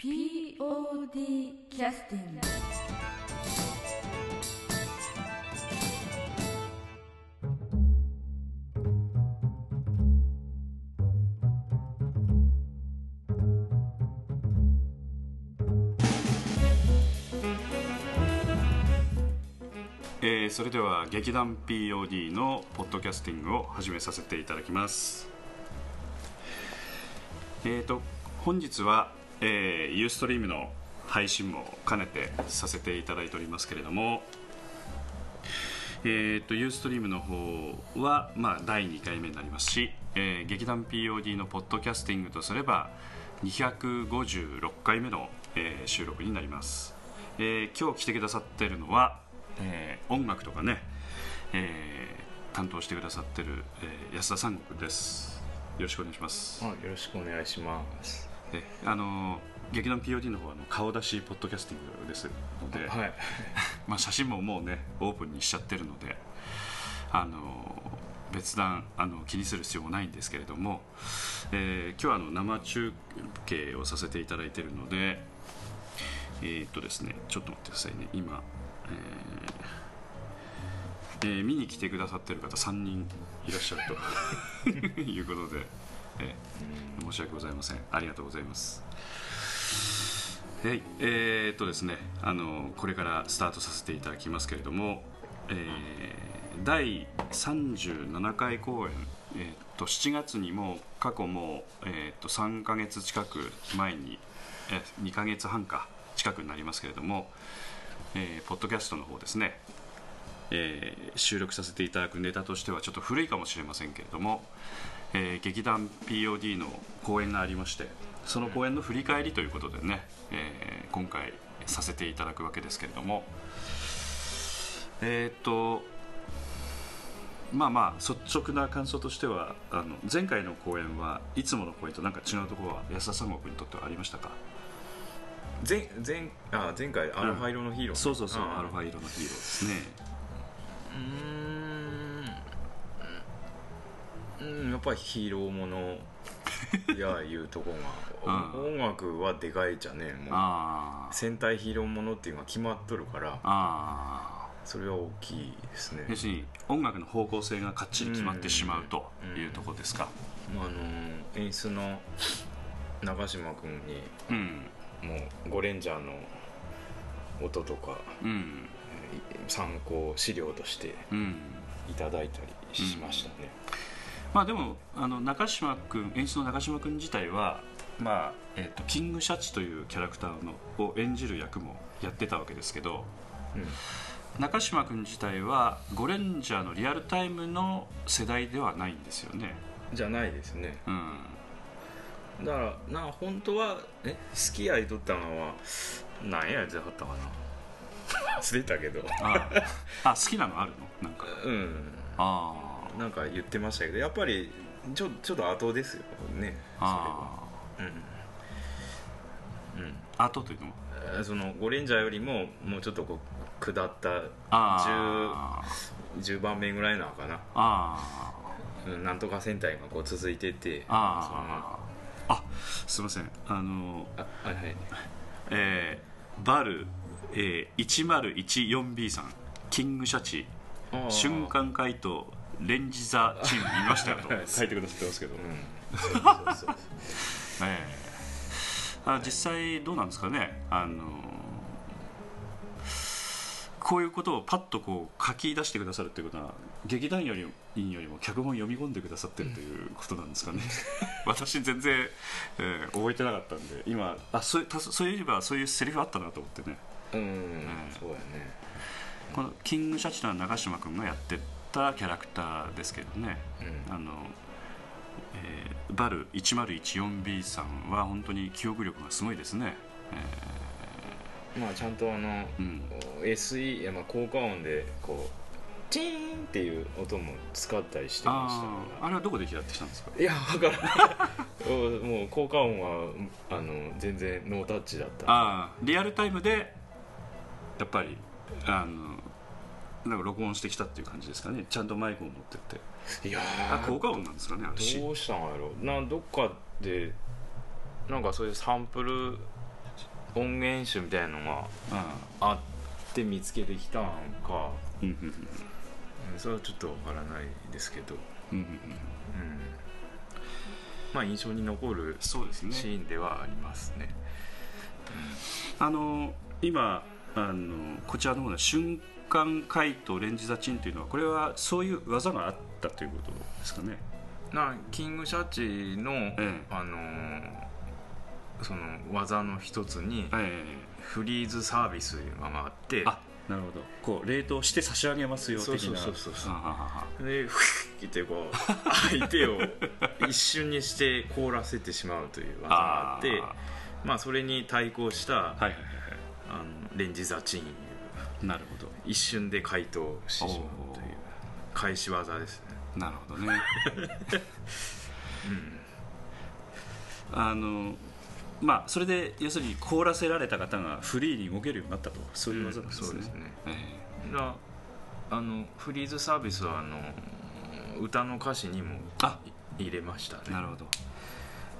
POD キャスティングえーそれでは劇団 POD のポッドキャスティングを始めさせていただきます。えーと本日は、えー、ユーストリームの配信も兼ねてさせていただいておりますけれどもえー、とユーストリームの方は、まあ、第2回目になりますし、えー劇団 POD のポッドキャスティングとすれば256回目の、えー収録になります、えー今日来てくださってるのは、えー音楽とかね、えー担当してくださってる、えー安田三国です。よろしくお願いします。あよろしくお願いします。えあのー劇団 POD の方はあの顔出しポッドキャスティングです。ので、はい。まあ、写真ももうねオープンにしちゃってるのであの別段あの気にする必要もないんですけれども、えー今日はあの生中継をさせていただいているのでえーっとですねちょっと待ってくださいね。今、えーえー見に来てくださってる方3人いらっしゃると いうことで、えー申し訳ございません。ありがとうございます。はい、えーっとですね、あのこれからスタートさせていただきますけれども、えー第37回公演、えーっと7月にも過去も、えーっと3ヶ月近く前に、え2ヶ月半か近くになりますけれども、えーポッドキャストの方ですね、えー収録させていただくネタとしてはちょっと古いかもしれませんけれども、えー劇団 POD の公演がありましてその公演の振り返りということでね、えー今回させていただくわけですけれどもえーっとまあまあ率直な感想としてはあの前回の公演はいつもの公演となんか違うところは安田三国にとってはありましたか？前前あ前回アルファ色のヒーロー、そうそうそうあアルファ色のヒーローですね。うーんうんやっぱりヒーローものやいうとこが、うん。音楽はでかいじゃねもう。戦隊ヒーローものっていうのが決まっとるからあそれは大きいですね。ー要するに音楽の方向性がかっちり決まってしまうというところですか。まああの演出の長嶋君にうん。もうゴレンジャーの音とかうん。参考資料としてうん。いただいたりしましたね、まあでもあの中島君演出の中島君自体は、まあえっとキングシャチというキャラクターのを演じる役もやってたわけですけど中島君自体はゴレンジャーのリアルタイムの世代ではないんですよね。うん、じゃないですね。うん。だからな本当はえ好きや言っとったのは何やつやったかな。忘れたけど。ああ。好きなのあるの？なんか。うん。あなんか言ってましたけどやっぱりちょちょっと後ですよねあそれは。うん。うん。あ後というのは？えーそのゴレンジャーよりももうちょっとこう下ったあ 10, 10番目ぐらいなのかな。ああうんなんとか戦隊がこう続いててあああすいません。あのあはいはい。えーバル、えー、1014B さんキングシャチ瞬間回答レンジザチーム見ましたよと はい書いてくださってますけど、あ実際どうなんですかね。あのこういうことをパッとこう書き出してくださるっていうことは劇団より員よりも脚本読み込んでくださってるということなんですかね。私全然、えー覚えてなかったんで今あそうたそういえばそういうセリフあったなと思ってね。うん。そうやね。このキングシャチの長嶋君がやってたキャラクターですけどね、うん。あの、えーバル 1014B さんは本当に記憶力がすごいですね、まあちゃんとあの、うん。SE まあ効果音でこうチーンっていう音も使ったりしてました。あれはどこで拾ってきたんですか？らいや分からないおもう効果音はあの全然ノータッチだった。ああリアルタイムでやっぱりあのなんか録音してきたっていう感じですかね。ちゃんとマイクを持ってって。いやあ効果音なんですかねあれ。しどうしたんやろなどっかでなんかそういうサンプル音源集みたいなのがああって見つけてきたんか、うんそれはちょっとわからないですけど、うんうん。まあ印象に残るシーンではありますね。あの今あのこちらの方の瞬間回答レンジザチンというのはこれはそういう技があったということですかね。なキングシャチの、えあのーその技の一つにえフリーズサービスがあってあなるほど。こう冷凍して差し上げますよ的な。そうそうそうそうでフッってこう 相手を一瞬にして凍らせてしまうという技があってあまあそれに対抗したはいはいはいあのレンジザチンなるほど一瞬で解凍してしまうという返し技ですね。なるほどね。あのまあそれで要するに凍らせられた方がフリーに動けるようになったとそういう技なんですね,、そうですね。えだあのフリーズサービスはあの歌の歌詞にもあ入れましたね。えなるほど。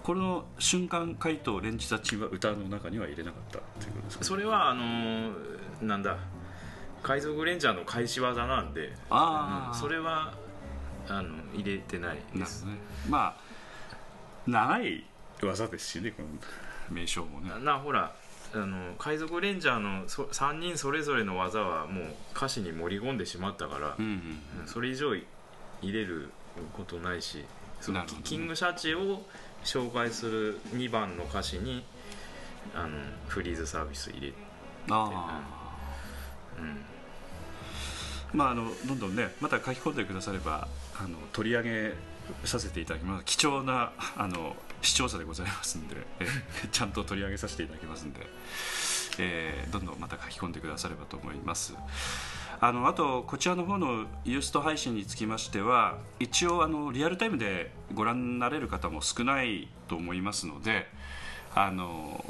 この瞬間回答レンジザチンは歌の中には入れなかったということですか、ね、それはあのなんだ海賊レンジャーの返し技なんでああ、うん。それはあの入れてないです。ね。まあ長い技ですしねこの名称もね。ななほらあの海賊レンジャーのそ3人それぞれの技はもう歌詞に盛り込んでしまったから、うんうんうん。それ以上入れることないしそのね。キングシャチを紹介する2番の歌詞にあのフリーズサービス入れああうんまああのどんどんねまた書き込んでくださればあの取り上げさせていただきます。貴重なあの視聴者でございますんで ちゃんと取り上げさせていただきますんで、えーどんどんまた書き込んでくださればと思います。あのあとこちらの方のユースト配信につきましては一応あのリアルタイムでご覧になれる方も少ないと思いますのであの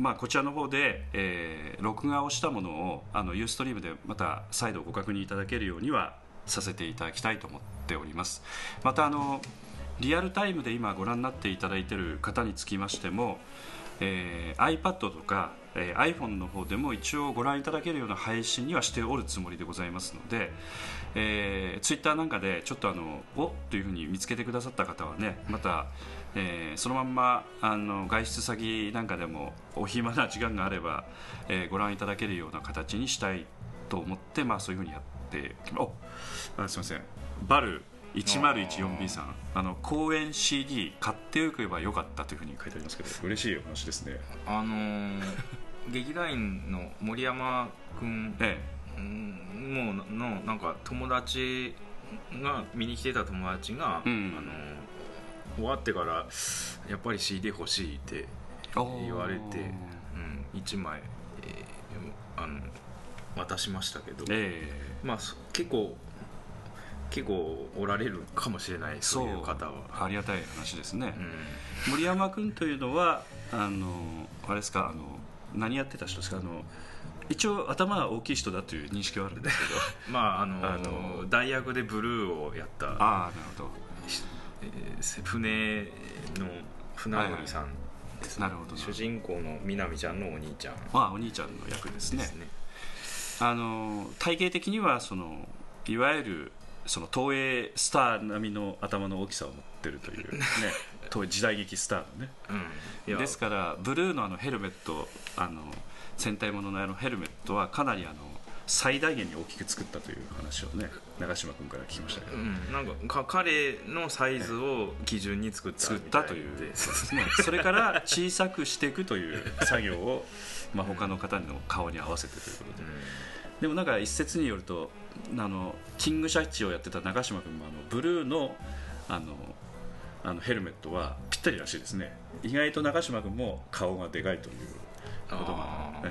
まあ、こちらの方で、えー録画をしたものをあのユーストリームでまた再度ご確認いただけるようにはさせていただきたいと思っております。またあのリアルタイムで今ご覧になっていただいている方につきましても、えー iPad とか、えー iPhone の方でも一応ご覧いただけるような配信にはしておるつもりでございますので、えー、Twitter なんかでちょっとあのおというふうに見つけてくださった方はねまた、えーそのまんまあの外出先なんかでもお暇な時間があれば、えーご覧いただけるような形にしたいと思って、まあ、そういうふうにやってきまおあすみません。バル 1014B さん。あの公演 CD 買っておけばよかったというふうに書いてありますけど。嬉しいお話ですね。あのー 劇団員の森山君えうんもうのなんか友達が見に来てた友達が、うん。あの終わってからやっぱり CD 欲しいってえ言われて、うん、1枚、えーあの渡しましたけど、えまあそ結構結構おられるかもしれないえそういう方は。ありがたい話ですね、うん。森山君というのはあのあれですかあの何やってた人ですか？あの一応頭が大きい人だという認識はあるんですけど。まああのあの大役でブルーをやったああなるほどえー船の船乗りさんですね、なるほど。な主人公のみなみちゃんのお兄ちゃん。まあお兄ちゃんの役ですね。ね。あの体型的にはそのいわゆるその東映スター並みの頭の大きさを持ってるというね 当時代劇スターのね。うん。ですからブルーのあのヘルメットあの戦隊もののあのヘルメットはかなりあの最大限に大きく作ったという話をね長嶋君から聞きましたけど、うん、なんかか彼のサイズを基準に作った作ったという。それから小さくしていくという作業を、まあ、他の方の顔に合わせてということで。でもなんか一説によるとあのキングシャチをやってた長嶋君もあのブルーのあのあのヘルメットはぴったりらしいですね。意外と長嶋君も顔がでかいということがあ、ー。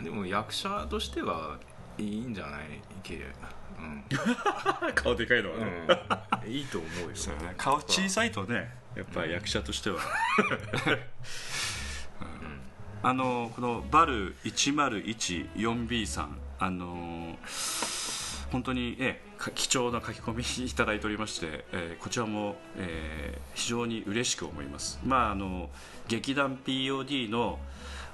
えでも役者としてはいいんじゃない？けうん、え顔でかいのは。ね、うん、いいと思うよ。そうね。顔小さいとねやっぱり役者としては、あのこのバル 1014B さんあの本当に、え貴重な書き込みいただいておりまして、えーこちらも、えー非常に嬉しく思います。まああの劇団 POD の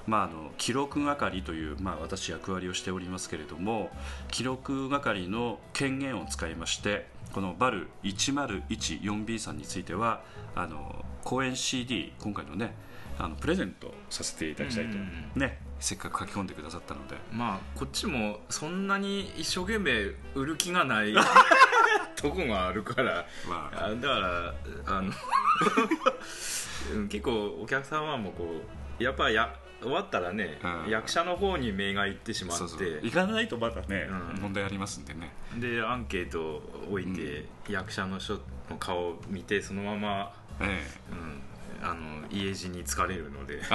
まあ、あの記録係という、まあ、私役割をしておりますけれども記録係の権限を使いましてこのバル 1014B さんについてはあの公演 CD 今回のねあのプレゼントさせていただきたいと、うん。ねせっかく書き込んでくださったので。まあこっちもそんなに一生懸命売る気がない とこがあるから。まああだからあの うん結構お客様もこうやっぱや終わったらね、うん。役者の方に目がいってしまって。そうそう。行かないとまだね、うん。問題ありますんでね。でアンケートを置いて、役者の人の顔を見てそのまま、えうん、あの家路に疲れるので。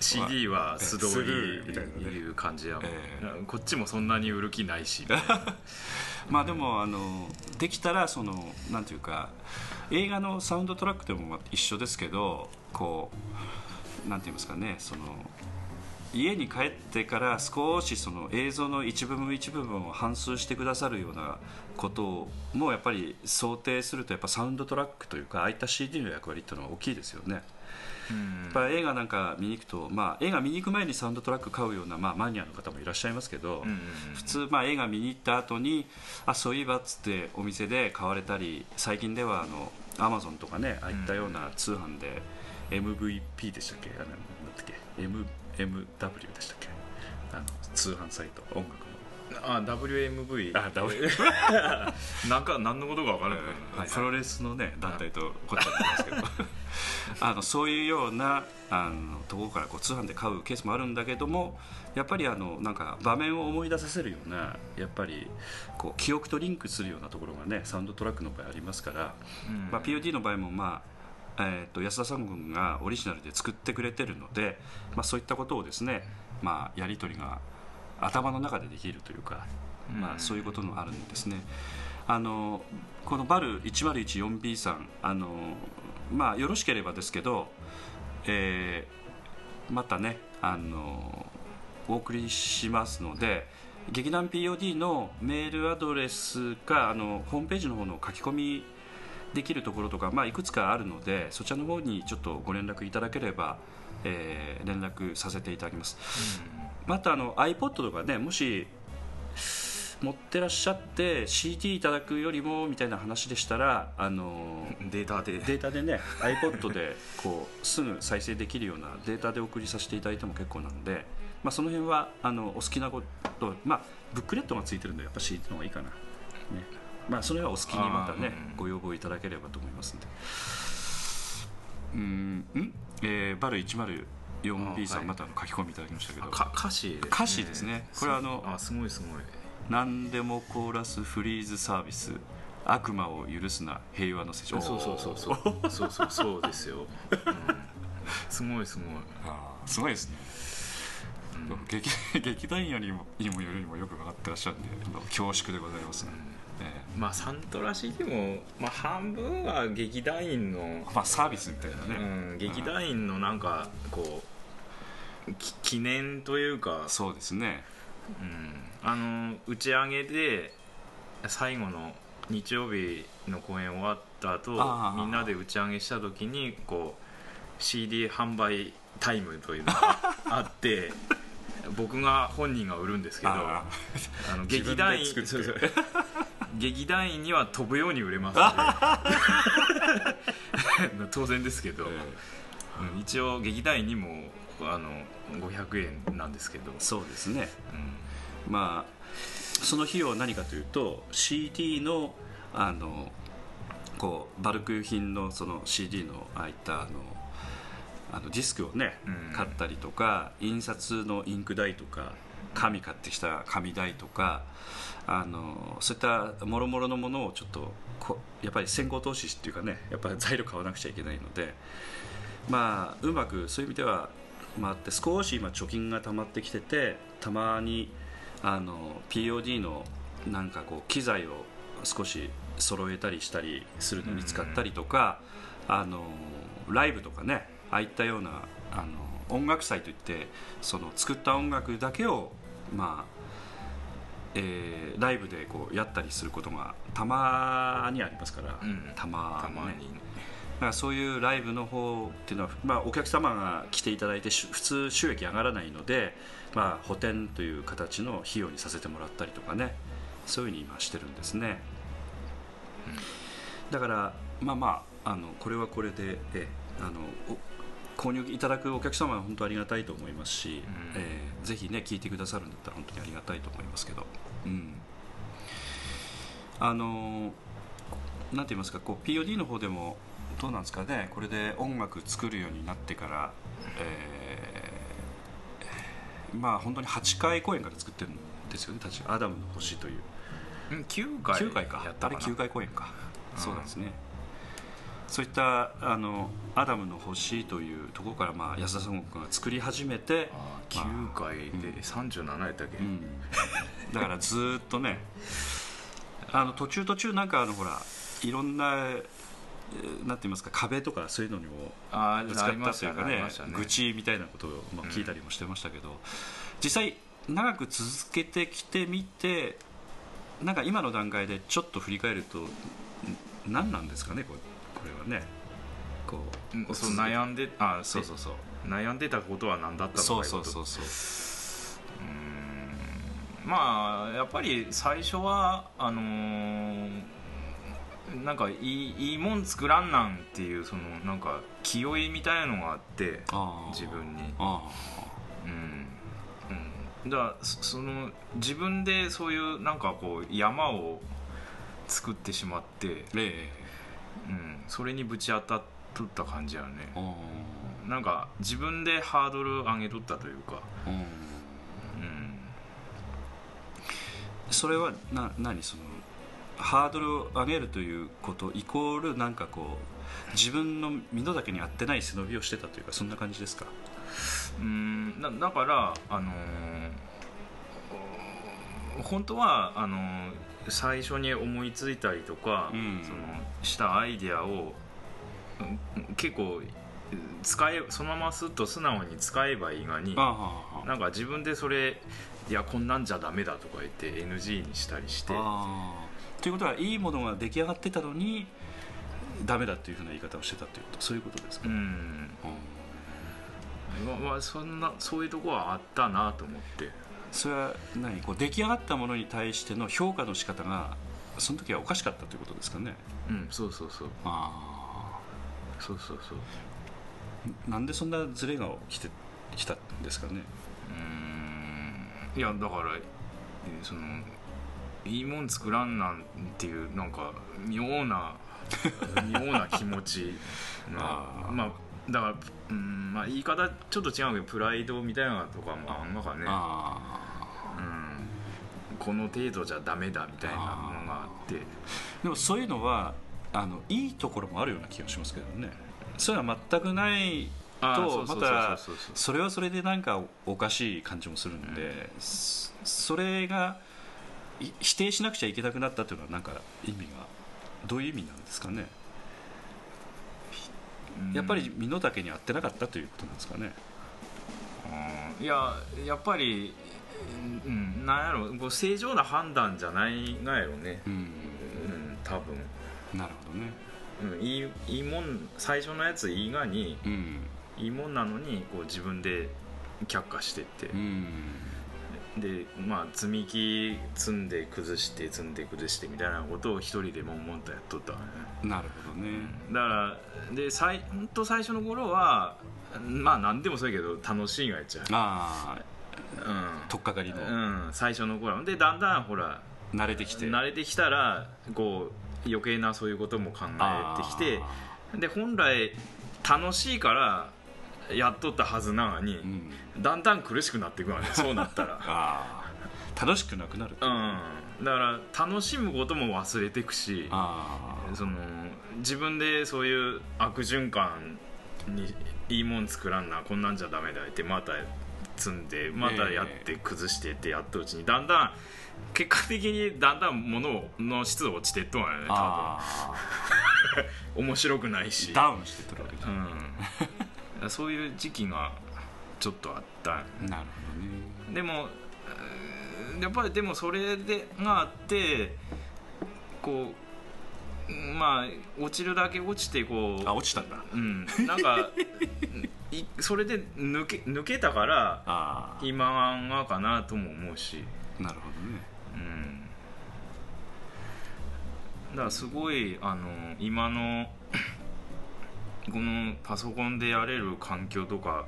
CD は素通りいう感じやもん、えこっちもそんなに売る気ないし。え まあでもあのできたらそのなんていうか映画のサウンドトラックでもまあ一緒ですけどこうなんて言いますかねその家に帰ってから少しその映像の一部分一部分を反数してくださるようなこともやっぱり想定するとやっぱサウンドトラックというかああいった CD の役割っていうのは大きいですよね。うんやっぱり映画なんか見に行くと、まあ、映画見に行く前にサウンドトラック買うような、まあ、マニアの方もいらっしゃいますけど、うんうんうん普通、まあ、映画見に行った後にあそういえばっつってお店で買われたり最近ではあのアマゾンとかねああいったような通販で MVP でしたっけ？あのなんだっけ？M MW でしたっけ？あの通販サイト音楽の。あ WMV あ W なんか何のことか分からない、はい。プロレスのね団体とこっちゃなんですけど。あのそういうようなあのところからこう通販で買うケースもあるんだけどもやっぱりあのなんか場面を思い出させるようなやっぱりこう記憶とリンクするようなところがねサウンドトラックの場合ありますから、うん。まあ、POD の場合もまあえー、と安田さん軍がオリジナルで作ってくれてるので、まあ、そういったことをですね、まあ、やり取りが頭の中でできるというか、まあ、うんそういうこともあるんですね。あのこのバル 1014B さんあの、まあ、よろしければですけど、えーまたねあのお送りしますので劇団 POD のメールアドレスかあのホームページの方の書き込みできるところとか、まあ、いくつかあるのでそちらの方にちょっとご連絡いただければ、えー連絡させていただきます。またあの iPod とかねもし持ってらっしゃって CD いただくよりもみたいな話でしたらあの データで。データでね iPod でこうすぐ再生できるようなデータで送りさせていただいても結構なので、まあ、その辺はあのお好きなこと、まあ、ブックレットがついてるんでやっぱ CD の方がいいかな、ねまあ、それはお好きにまたねご要望いただければと思いますんで。うんん、えーバル 104B さん、はい。また書き込みいただきましたけど。歌詞ですね。歌詞ですね。これはあのあすごいすごい。何でもコーラスフリーズサービス悪魔を許すな平和の世そうそうそうそう。そうそうそうですよ、うん、すごいすごい。あーすごいですね、劇 劇団員よりもにもよりもよく分かってらっしゃるんで恐縮でございますね、えまあサントラ CD も、まあ、半分は劇団員のえ、まあサービスみたいなね、うん、劇団員のなんかこうき記念というか、そうですね。うん、あの打ち上げで最後の日曜日の公演終わった後みんなで打ち上げした時にこう CD 販売タイムというのが あって僕が本人が売るんですけどああの劇団員作って。そうそう劇団員には飛ぶように売れます。の で当然ですけど、えうん一応劇団員にもあの500円なんですけど、えそうですね。うん。まあその費用は何かというと CD のあのこうバルク品のその CD のああいったあのあのディスクをね、うん。買ったりとか印刷のインク代とか紙買ってきた紙代とかあのそういったもろもろのものをちょっとこやっぱり先行投資っていうかねやっぱり材料買わなくちゃいけないのでまあうまくそういう意味では回って少し今貯金が溜まってきててたまにあの POD のなんかこう機材を少し揃えたりしたりするのに使ったりとか、あのライブとかねああいったようなあの音楽祭といってその作った音楽だけをまあえーライブでこうやったりすることがたまにありますから、うん。たまたまね。にからそういうライブの方っていうのは、まあ、お客様が来ていただいてし普通収益上がらないので、まあ、補填という形の費用にさせてもらったりとかね。そういうふうに今してるんですね、だからまあまああのこれはこれでえあのお購入いただくお客様は本当ありがたいと思いますし、うん。えーぜひね聞いてくださるんだったら本当にありがたいと思いますけど、うん、あのなんて言いますかこう POD の方でもどうなんですかねこれで音楽作るようになってから、えーまあ本当に8回公演から作ってるんですよね確か。アダムの星という。うん9回9回かあれやったかな9回公演か、うん。そうなんですねそういったあの「アダムの星」というところから、まあ、安田三国が作り始めて、あー9回で37やったっけ、うん、だからずーっとねあの途中途中なんかあのほらいろんなえーなんて言いますか壁とかそういうのにもあーぶつかったというかありねね。愚痴みたいなことを、まあ、うん。聞いたりもしてましたけど、実際長く続けてきてみてなんか今の段階でちょっと振り返るとん何なんですかねこれ。これはねこううんそう悩んであそうそうそう。悩んでたことは何だったのかそうそうそうそう。うーん。まあやっぱり最初はあのーなんかいいいいもん作らんなんっていうそのなんか気負いみたいなのがあってあー。自分に。あうん、うん、だからそその自分でそういうなんかこう山を作ってしまって、ーえうん、それにぶち当たっとった感じやね。なんか自分でハードル上げとったというか、うん、それはな何そのハードルを上げるということイコールなんかこう自分の身の丈に合ってない背伸びをしてたというかそんな感じですか？うん。だだからあのー本当はあのー最初に思いついたりとか、うん。そのしたアイデアをうん結構使えそのまますっと素直に使えばいいがになんか自分でそれいやこんなんじゃダメだとか言って NG にしたりして。ということはいいものが出来上がってたのにダメだっていうふうな言い方をしてたということ？そういうことですか、ううん。んままあそんなそういうとこはあったなと思ってそれは何？こう出来上がったものに対しての評価の仕方がその時はおかしかったということですかね？うんそうそうそう。あそうそうそう。あなんでそんなズレが起きてきたんですかね？うーん。いやだからえーそのいいもん作らんなんていうなんか妙な 妙な気持ちあまあだからうんまあ言い方ちょっと違うけどプライドみたいなのとかもあんのかね、あうん、この程度じゃダメだみたいなものがあって。でもそういうのはあのいいところもあるような気がしますけどね。それは全くないとまたそれはそれでなんかおかしい感じもするんで、そそれがい否定しなくちゃいけなくなったというのはなんか意味がどういう意味なんですかね、うん。やっぱり身の丈に合ってなかったということなんですかね。うん。いややっぱり、うん、なんやろこう正常な判断じゃないがやろね、うん。うん、多分、なるほどね。うん、いいいいもん最初のやついいがにうん。いいもんなのにこう自分で却下してって。う、ん。でまあ積み木積んで崩して積んで崩してみたいなことを一人で悶々とやっとったわね。なるほどね。だからで最本当最初の頃はまあ何でもそうやけど楽しいがやっちゃう。ああうん取っかかりの、うん、最初の頃。はでだんだんほら慣れてきて。慣れてきたらこう余計なそういうことも考えてきてで本来楽しいからやっとったはずなのにうん。だんだん苦しくなっていくわねそうなったら。楽しくなくなる。うん。だから楽しむことも忘れていくしああその自分でそういう悪循環にいいもん作らんなこんなんじゃダメだってまた積んでまたやって崩してってやったうちにだんだん結果的にだんだん物の質落ちてっとんやね多あ分。面白くないし。あダウンしてってるわけじゃうん。そういう時期がちょっとあったなるほどね。でもやっぱりでもそれでがあってこまあ落ちるだけ落ちてこうあ落ちたんだ。うん。なんか いそれで抜け抜けたからあ今がかなとも思うし。あなるほどね。うん。だからすごいあの今の このパソコンでやれる環境とか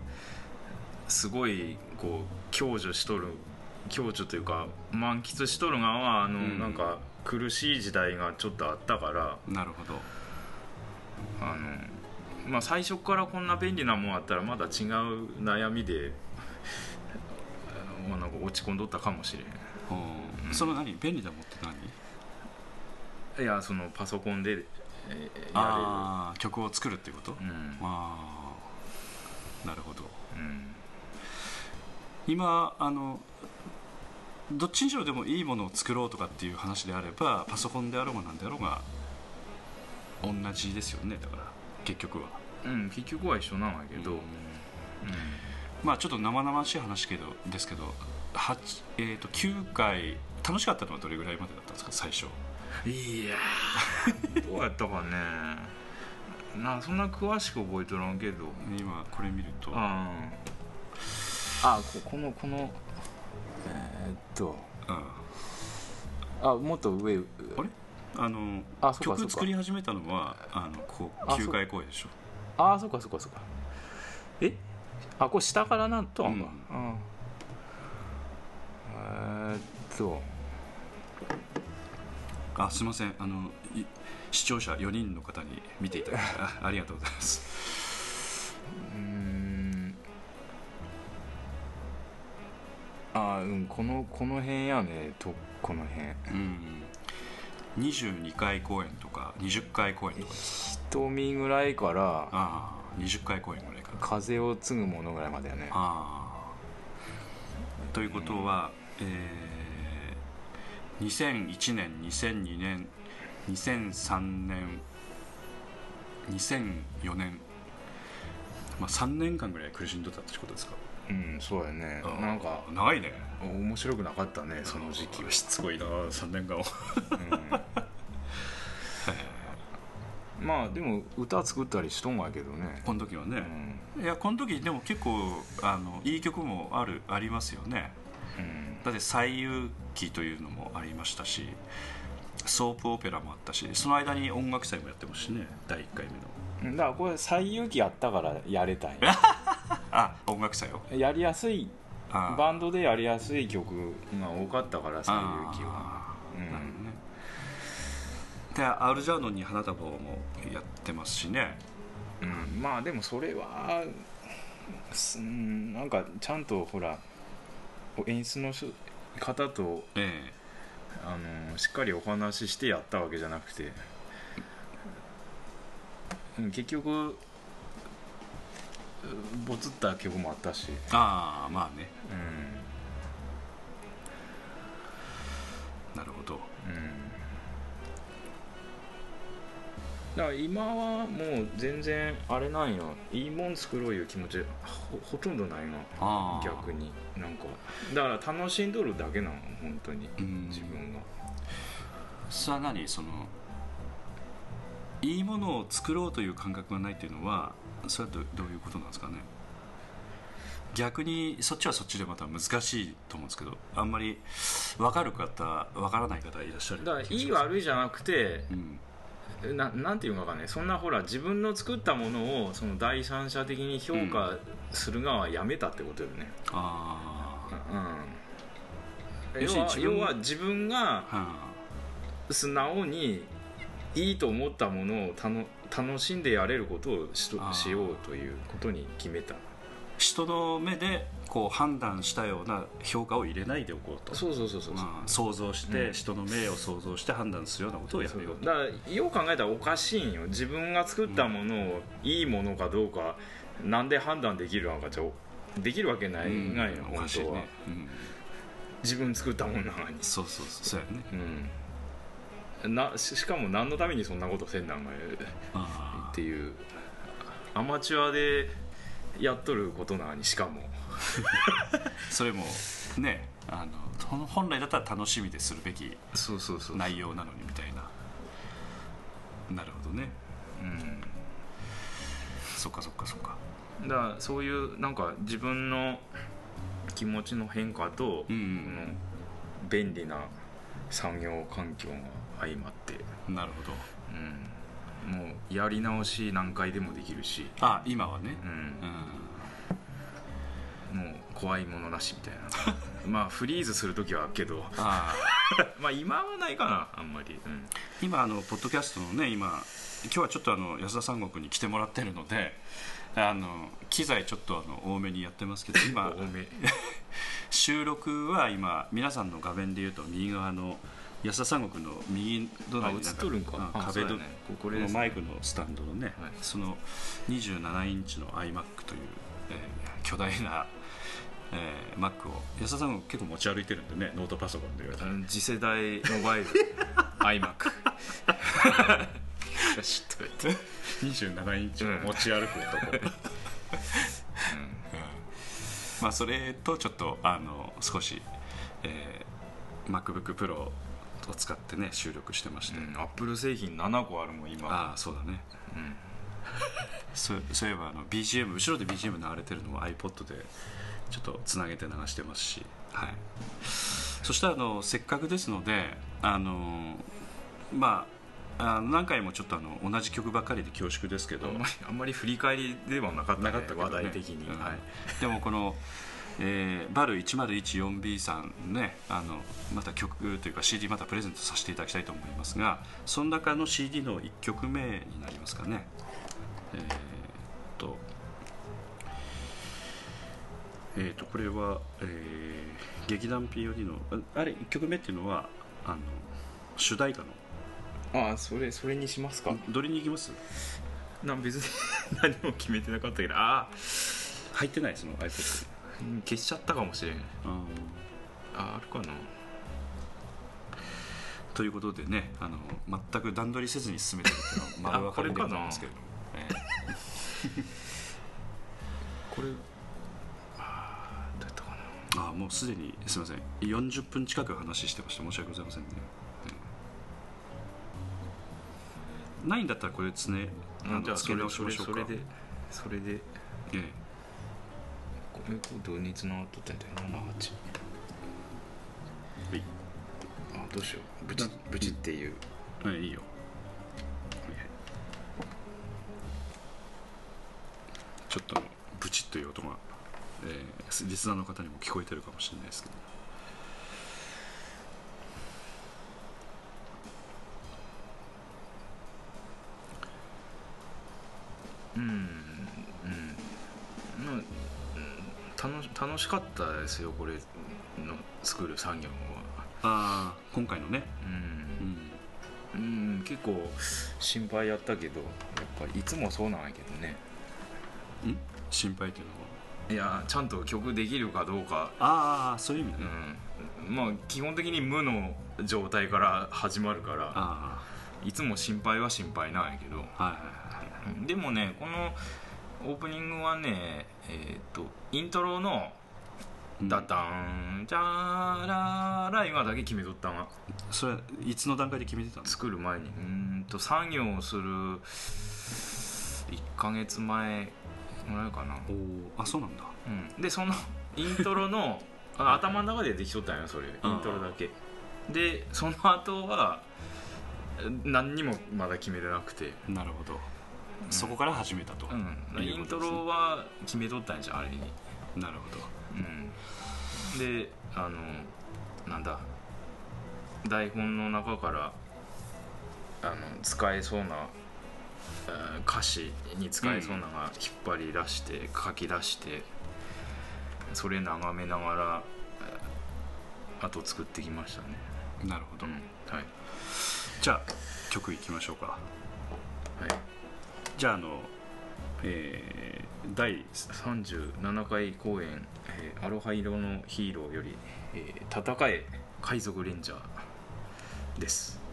すごいこう享受しとる享受というか満喫しとる側はあの、うん。なんか苦しい時代がちょっとあったから。なるほど。あのまあ最初からこんな便利なもんあったらまだ違う悩みであの なんか落ち込んどったかもしれん。うん。その何？便利なもんって何？いやそのパソコンで、えーやああ曲を作るっていうこと、れるうん。ああなるほど。うん。今あのどっちにしろでもいいものを作ろうとかっていう話であればパソコンであろうが何であろうが同じですよねだから結局は。うん、結局は一緒なんやけど、うん。まあちょっと生々しい話けどですけど8、えー、と9回楽しかったのはどれぐらいまでだったんですか？最初。いやーどうやったかね。なそんな詳しく覚えとらんけど。今これ見ると。ああここのこのえーっと。うん。あもっと上あれ？あのあ曲作り始めたのはあのこうあそう。9回公演でしょ。ああそっかそっかそっか。え？あこれ下からなん？とはんか、うん。うん。えーっと。あすいません。あのい視聴者4人の方に見ていただいて あありがとうございます。うーん。あうんこのこの辺やね。とこの辺。うん22回公演とか20回公演とかです瞳ぐらいからああ20回公演ぐらいかな風を継ぐものぐらいまでやね。ああ。ということは、えー、2001年2002年2003年2004年。まあ3年間ぐらい苦しんどったってことですか？うんそうやね。あーなんか長いね。面白くなかったねその時期は。しつこいな3年間を まあでも歌作ったりしとんがけどね。この時はね、うん。いやこの時でも結構あのいい曲もあるありますよね。うん。だって「西遊記」というのもありましたしソープオペラもあったしその間に音楽祭もやってますしね第1回目の。だからこれ最有機やったからやれたんや あ音楽祭を。やりやすいあバンドでやりやすい曲が多かったから最有機は。うん。なるほどね。でアルジャーノンに花束もやってますしね。うん。まあでもそれはすうんなんかちゃんとほら演出のし方とえあのしっかりお話ししてやったわけじゃなくて。うん結局うボツった曲もあったし、えああまあね。うん。なるほど。うん。だから今はもう全然あれなんよ。いいもん作ろういう気持ちほほとんどないな。逆に。なんかだから楽しんどるだけなの本当に。うん。自分が。さあ何？そのいいものを作ろうという感覚がないっていうのはそれはどどういうことなんですかね。逆にそっちはそっちでまた難しいと思うんですけどあんまり分かる方分からない方いらっしゃるだからいいい、悪いじゃなくてうん、ななんていうのかねそんなほら自分の作ったものをその第三者的に評価する側はやめたってことよね、あうん。要するに自分要は要は自分が素直にいいと思ったものをたの楽しんでやれることをししようということに決めた。人の目でこう判断したような評価を入れないでおこうと。そうそうそうそう、まあ想像して、うん。人の目を想像して判断するようなことをやめようと。だからよう考えたらおかしいんよ。自分が作ったものをいいものかどうかなんで判断できるのかちょできるわけないうん。がよ、おかしい本当は。ね、うん、自分作ったもんなのに。そうそうそう。そうやね。うんなししかも何のためにそんなことせんなんがあっていう。アマチュアでやっとることなのにしかも。それもねあの本来だったら楽しみでするべきそうそうそう内容なのにみたいな。なるほどね。うん。そっかそっかそっか。だからそういうなんか自分の気持ちの変化と、うんうん便利な産業環境が相まって、なるほど。うん、もうやり直し何回でもできるし、あ今はね。うん。うん。もう怖いものなしみたいな。まあフリーズする時はあるけど。まあ今はないかなあんまり、うん。今あのポッドキャストのね今今日はちょっとあの安田三国に来てもらってるのであの機材ちょっとあの多めにやってますけど今 収録は今皆さんの画面でいうと右側の安田三国の右隣にあ映っとるんか。あう壁のね。ここれね。のマイクのスタンドのね、はい。その27インチの iMac という、えー巨大な、えー Mac を安田さん結構持ち歩いてるんでねノートパソコンで言われたらうん次世代モバイル iMac 知っといて。27インチを持ち歩く男、まあそれとちょっとあの少し、えー MacBookPro を使ってね収録してまして、うん、アップル製品7個あるもん今。ああそうだね。うん。そうそういえばあの BGM 後ろで BGM 流れてるのを iPod でちょっとつなげて流してますし、はい、そしたらあのせっかくですのであのまああ何回もちょっとあの同じ曲ばっかりで恐縮ですけど。あんまり振り返りではなかった,、ね、なかった話題的に、うん。はい。でもこの、えーバル 1014B さんねあのまた曲というか CD またプレゼントさせていただきたいと思いますがその中の CD の1曲目になりますかね。えーっとえーっとこれは、えー劇団 POD のああれ1曲目っていうのはあの主題歌の。ああそれそれにしますか、どれに行きます？な別に 何も決めてなかったけどああ入ってないその iPod うん消しちゃったかもしれん。にああるかな。ということでねあの全く段取りせずに進めてるっていうのは丸分かりでございますけれど これ ああどうやったかな。えあもうすでにすみません。40分近く話してまして申し訳ございませんね、ええ。ないんだったらこれつねあの付け直しそましょうか。れそれでそれで。ええこれどうにつながっとったんだよ78はい。あどうしよう。ブチブチっていう。はい、いいよ。ちょっとブチッという音が、えー、リスナーの方にも聞こえてるかもしれないですけど。うん楽しかったですよこれの作る作業はああ、今回のね。うんうん。うん結構心配やったけどやっぱりいつもそうなんやけどねん？心配っていうのは？いやちゃんと曲できるかどうかああ、そういう意味うね。んまあ基本的に無の状態から始まるからあいつも心配は心配なんやけどあ、はいはいはい。でもねこのオープニングはねえっ、とイントロのうん。ダダンジャーラーラ今だけ決めとったんがそれいつの段階で決めてたんですか作る前に。うーんと作業をする1ヶ月前ぐらいかな、おお、あ、そうなんだ。うん、でそのイントロのあ 頭の中でできとったんよそれ。イントロだけ。でその後は何にもまだ決めてなくて、なるほど。そこから始めたと。うん、イントロは決めとったんじゃんあれに。なるほど。うん、であのなんだ。台本の中からあの使えそうなえー歌詞に使えそうなのが引っ張り出して書き出してそれ眺めながらえーあと作ってきましたね、なるほど。うん、はい。じゃあ曲いきましょうか。はいじゃああの、えー第37回公演「えーアロハ色のヒーロー」より「えー戦え海賊レンジャー」です。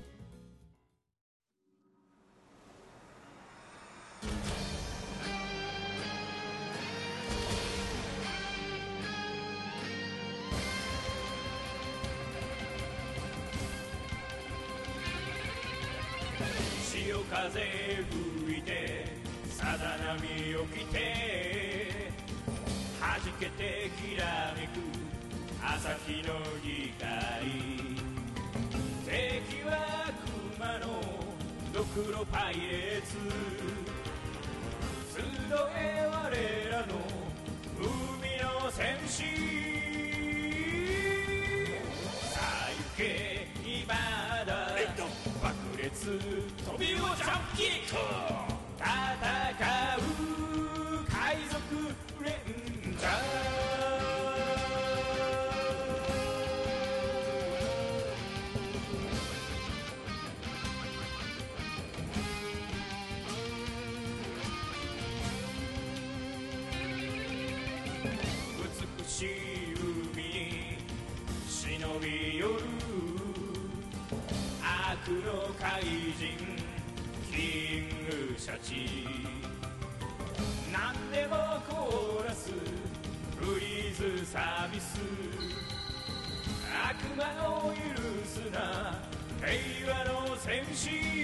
和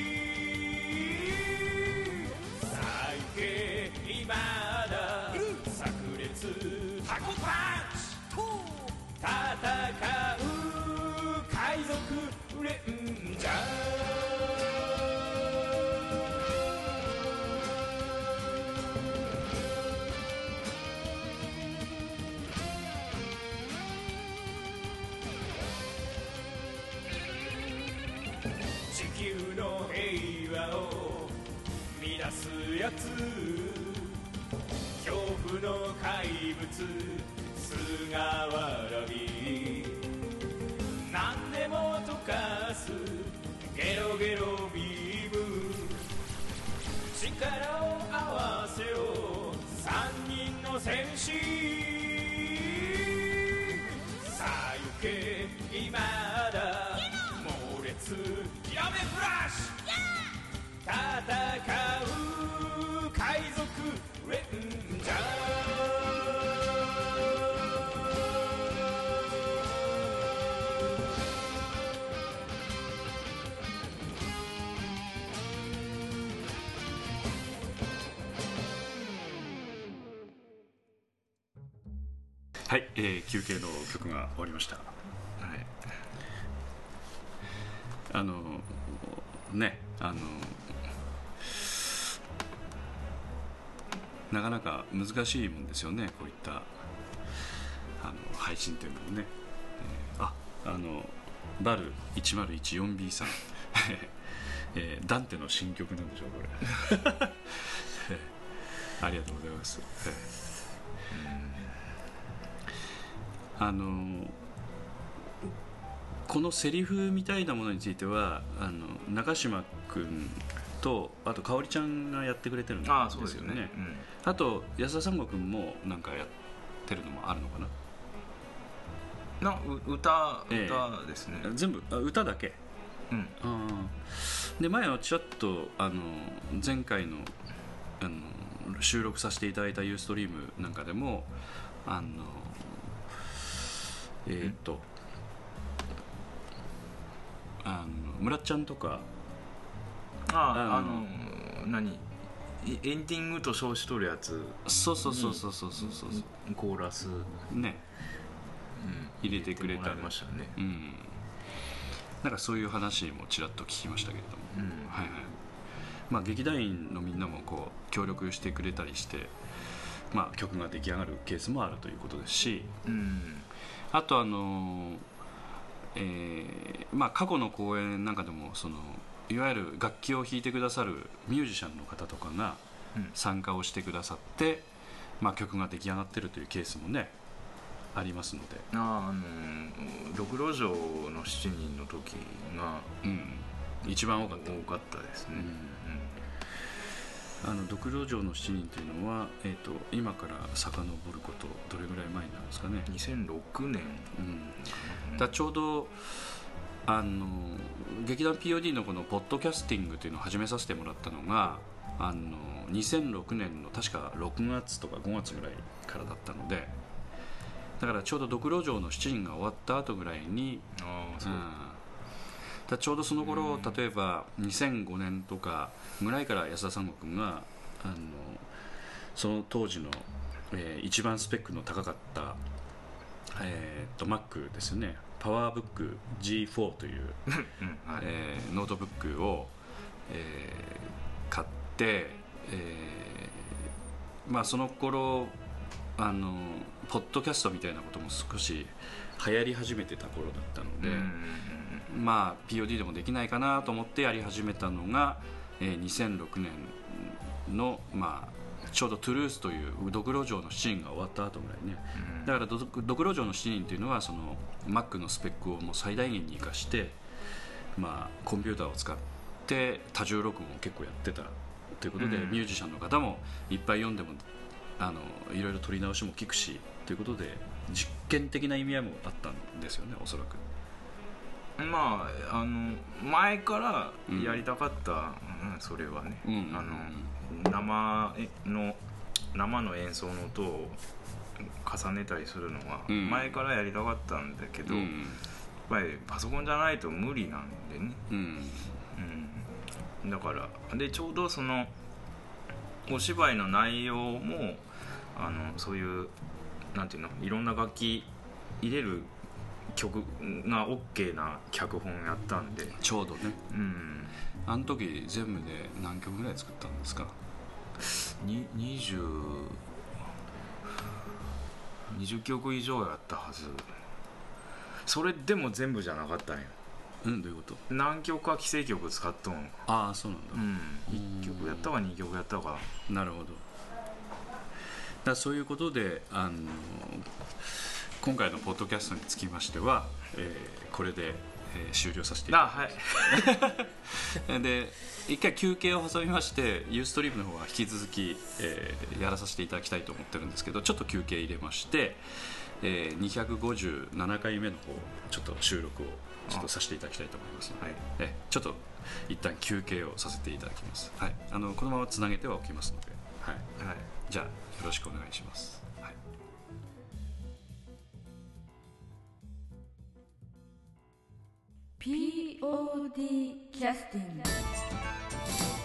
乱すやつ。恐怖の怪物菅原び何でも溶かすゲロゲロビーム。力を合わせよ三人の戦士。さあ行け今だ。猛烈。やめフラッシュ。戦うえー休憩の曲が終わりました。はい。あのね、あのなかなか難しいもんですよね、こういったあの配信というのもね。えーあ、あのバル 1014B さん、えーダンテの新曲なんでしょうこれ。えーありがとうございます。えーあのこのセリフみたいなものについてはあの中島君とあと香織ちゃんがやってくれてるんですよね。ああそうですよね、うん。あと安田三悟君もなんかやってるのもあるのかな。なう歌ええ。歌ですね、全部あ歌だけ。うん。で前はちらっとあの前回のあの収録させていただいたユーストリームなんかでもあのえーっとあの村っちゃんとかああああのの何？いエンディングと称しとるやつ。そうそうそうそうそうそうそうコーラス、うん、ね入れてくれたましたねうんなんかそういう話もちらっと聞きましたけれどもうんはいはいまあ、劇団員のみんなもこう協力してくれたりして、まあ、曲が出来上がるケースもあるということですしうんあとあの、えーまあ、過去の公演なんかでもそのいわゆる楽器を弾いてくださるミュージシャンの方とかがうん。参加をしてくださって、まあ、曲が出来上がってるというケースもねありますので、あああのドクロ城の7人の時がうん、一番多かった。多かったですね、あのドクロ城の7人というのは、えー、と今から遡ることどれぐらい前なんですかね、うん、2006年。うん、だちょうどあの劇団 POD のこのポッドキャスティングというのを始めさせてもらったのがあの2006年の確か6月とか5月ぐらいからだったのでだからちょうどドクロ城の7人が終わった後ぐらいに、ああそう、うん。だちょうどその頃、例えば2005年とかぐらいから安田三国があのその当時の、えー一番スペックの高かった、えー、と Mac ですよね。パワーブック G4 という、うんはい。えーノートブックを、えー買って、えーまあ、その頃あのポッドキャストみたいなことも少し流行り始めてた頃だったので、うんまあ POD でもできないかなと思ってやり始めたのが、えー2006年の、まあ、ちょうどトゥルースというドクロ城の7人が終わった後ぐらいね、だからドドクロ城の7人というのはその Mac のスペックをもう最大限に生かして、まあ、コンピューターを使って多重録音を結構やってたということで、うん。ミュージシャンの方もいっぱい読んでもあのいろいろ取り直しも聞くしということで実験的な意味合いもあったんですよねおそらく。まああの前からやりたかった、うんそれはね、うんあの生の生の演奏の音を重ねたりするのはうん。前からやりたかったんだけど、やっうん。ぱりパソコンじゃないと無理なんでね、うん。うん、だからでちょうどそのお芝居の内容もあのそういうなんていうのいろんな楽器入れる曲が OK な脚本やったんで、ちょうどね。うん、あの時全部で何曲ぐらい作ったんですか？に 20, 20曲以上やったはず。それでも全部じゃなかったんよ。うんどういうこと？何曲か規制曲使っとんああそうなんだ、うん。1曲やったか2曲やったか。なるほど。だそういうことであの今回のポッドキャストにつきましては、えーこれで、えー終了させていただあはい。きますで一回休憩を挟みましてユーストリームの方は引き続き、えーやらさせていただきたいと思ってるんですけどちょっと休憩入れまして、えー257回目の方ちょっと収録をちょっとさせていただきたいと思いますので、はい。えちょっと一旦休憩をさせていただきます、はい、あのこのままつなげてはおきますので、はい、はい。じゃあよろしくお願いします、POD キャスティング